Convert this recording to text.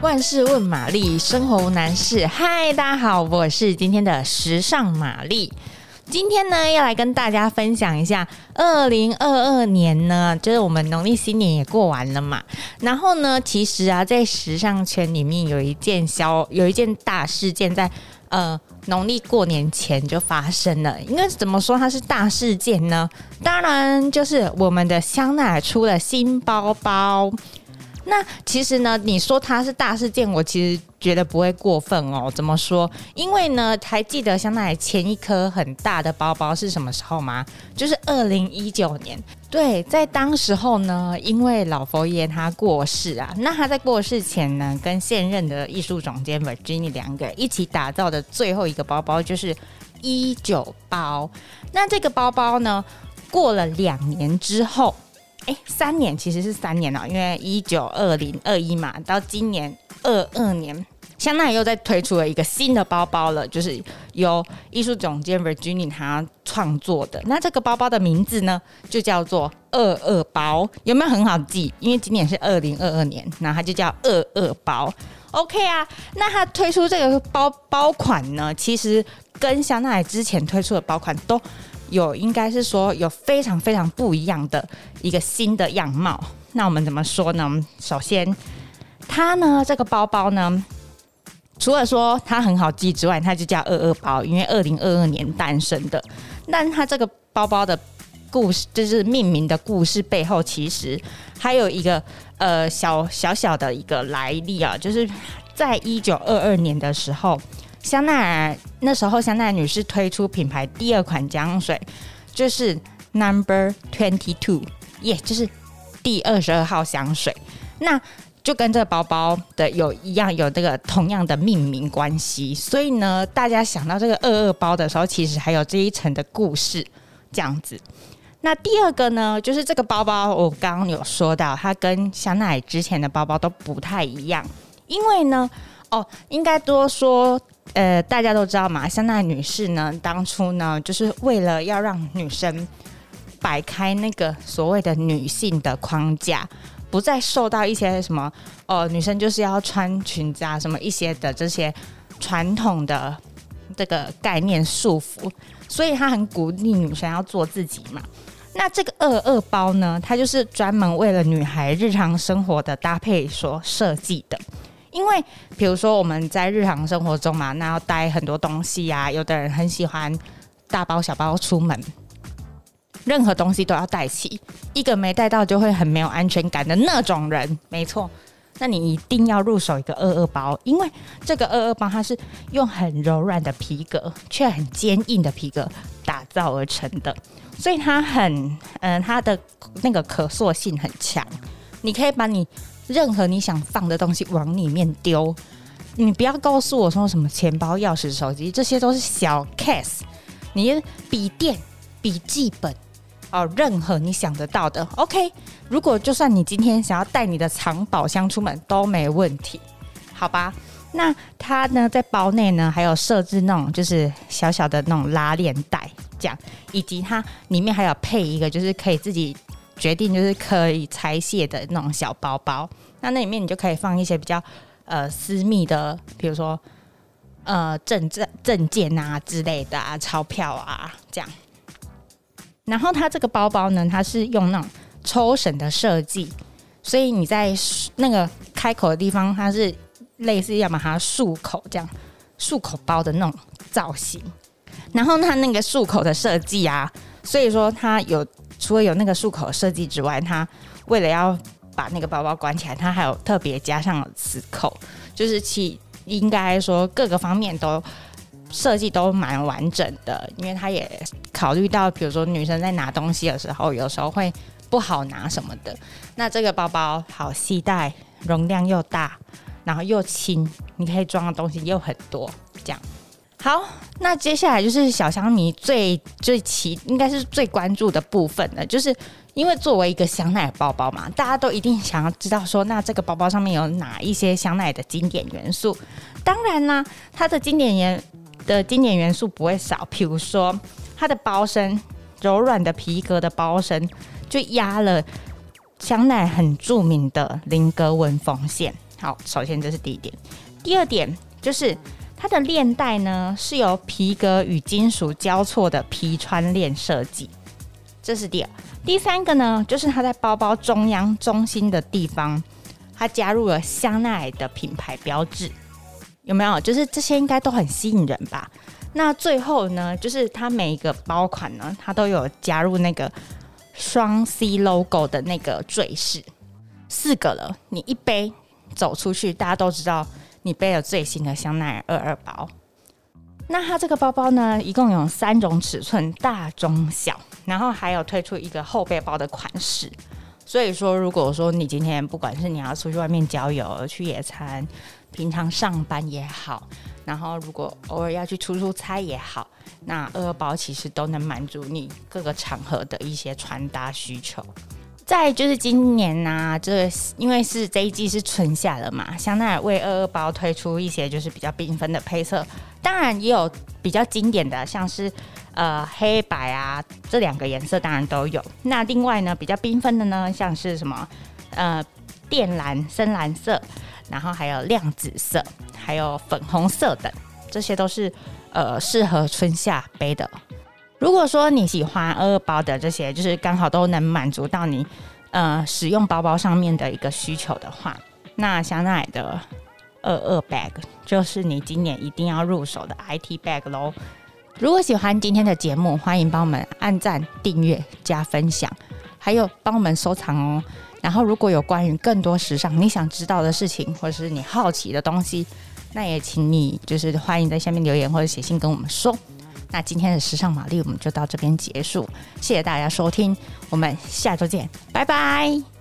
万事问玛丽，生活无难事。嗨，大家好，我是今天的时尚玛丽。今天呢，要来跟大家分享一下，二零二二年呢，就是我们农历新年也过完了嘛。然后呢，其实啊，在时尚圈里面有一件小，有一件大事件在呃农历过年前就发生了。应该怎么说它是大事件呢？当然就是我们的香奈儿出了新包包。那其实呢，你说它是大事件，我其实觉得不会过分哦。怎么说？因为呢，还记得香奈儿前一颗很大的包包是什么时候吗？就是二零一九年。对，在当时候呢，因为老佛爷他过世啊，那他在过世前呢，跟现任的艺术总监 Virginie 两个人一起打造的最后一个包包就是一九包。那这个包包呢，过了两年之后。哎，三年其实是三年了，因为一九二零二一嘛，到今年二二年，香奈又在推出了一个新的包包了，就是由艺术总监 Virginia 他创作的。那这个包包的名字呢，就叫做二二包，有没有很好记？因为今年是二零二二年，那它就叫二二包。OK 啊，那它推出这个包包款呢，其实跟香奈儿之前推出的包款都。有，应该是说有非常非常不一样的一个新的样貌。那我们怎么说呢？首先，它呢这个包包呢，除了说它很好记之外，它就叫二二包，因为二零二二年诞生的。但它这个包包的故事，就是命名的故事背后，其实还有一个呃小小小的一个来历啊，就是在一九二二年的时候。香奈儿那时候，香奈儿女士推出品牌第二款香水，就是 Number Twenty Two，耶，就是第二十二号香水。那就跟这个包包的有一样，有这个同样的命名关系。所以呢，大家想到这个二二包的时候，其实还有这一层的故事这样子。那第二个呢，就是这个包包，我刚刚有说到，它跟香奈儿之前的包包都不太一样，因为呢，哦，应该多说。呃，大家都知道嘛，香奈女士呢，当初呢，就是为了要让女生摆开那个所谓的女性的框架，不再受到一些什么哦，女生就是要穿裙子啊，什么一些的这些传统的这个概念束缚，所以她很鼓励女生要做自己嘛。那这个二二包呢，它就是专门为了女孩日常生活的搭配所设计的。因为，比如说我们在日常生活中嘛，那要带很多东西呀、啊。有的人很喜欢大包小包出门，任何东西都要带齐，一个没带到就会很没有安全感的那种人。没错，那你一定要入手一个二二包，因为这个二二包它是用很柔软的皮革，却很坚硬的皮革打造而成的，所以它很，嗯、它的那个可塑性很强，你可以把你。任何你想放的东西往里面丢，你不要告诉我说什么钱包、钥匙、手机，这些都是小 case。你笔电、笔记本哦，任何你想得到的，OK。如果就算你今天想要带你的藏宝箱出门都没问题，好吧？那它呢，在包内呢还有设置那种就是小小的那种拉链袋，这样，以及它里面还有配一个就是可以自己。决定就是可以拆卸的那种小包包，那那里面你就可以放一些比较呃私密的，比如说呃证证证件啊之类的啊，钞票啊这样。然后它这个包包呢，它是用那种抽绳的设计，所以你在那个开口的地方，它是类似要把它束口这样束口包的那种造型。然后它那个束口的设计啊，所以说它有。除了有那个束口设计之外，它为了要把那个包包关起来，它还有特别加上了磁扣，就是其应该说各个方面都设计都蛮完整的，因为它也考虑到，比如说女生在拿东西的时候，有时候会不好拿什么的。那这个包包好携带，容量又大，然后又轻，你可以装的东西又很多，这样。好，那接下来就是小香迷最最奇，应该是最关注的部分了，就是因为作为一个香奈儿包包嘛，大家都一定想要知道说，那这个包包上面有哪一些香奈儿的经典元素？当然啦，它的经典元的经典元素不会少，譬如说它的包身，柔软的皮革的包身，就压了香奈很著名的菱格纹缝线。好，首先这是第一点。第二点就是它的链带呢是由皮革与金属交错的皮穿链设计，这是第二。第三个呢，就是它在包包中央中心的地方，它加入了香奈儿的品牌标志，有没有？就是这些应该都很吸引人吧？那最后呢，就是它每一个包款呢，它都有加入那个双 C logo 的那个坠饰。四个了，你一背走出去，大家都知道你背了最新的香奈儿二二包。那它这个包包呢，一共有三种尺寸，大、中、小，然后还有推出一个后背包的款式。所以说，如果说你今天不管是你要出去外面郊游、去野餐，平常上班也好，然后如果偶尔要去出出差也好，那二二包其实都能满足你各个场合的一些穿搭需求。再就是今年呢、啊，这因为是这一季是春夏了嘛，香奈儿为二二包推出一些就是比较缤纷的配色，当然也有比较经典的，像是呃黑白啊这两个颜色当然都有。那另外呢，比较缤纷的呢，像是什么呃靛蓝、深蓝色，然后还有亮紫色，还有粉红色等，这些都是呃适合春夏背的。如果说你喜欢二二包的这些，就是刚好都能满足到你呃使用包包上面的一个需求的话，那香奈儿的二二 bag 就是你今年一定要入手的 IT bag 喽。如果喜欢今天的节目，欢迎帮我们按赞、订阅、加分享，还有帮我们收藏哦。然后如果有关于更多时尚你想知道的事情，或者是你好奇的东西，那也请你就是欢迎在下面留言或者写信跟我们说。那今天的时尚玛丽我们就到这边结束，谢谢大家收听，我们下周见，拜拜。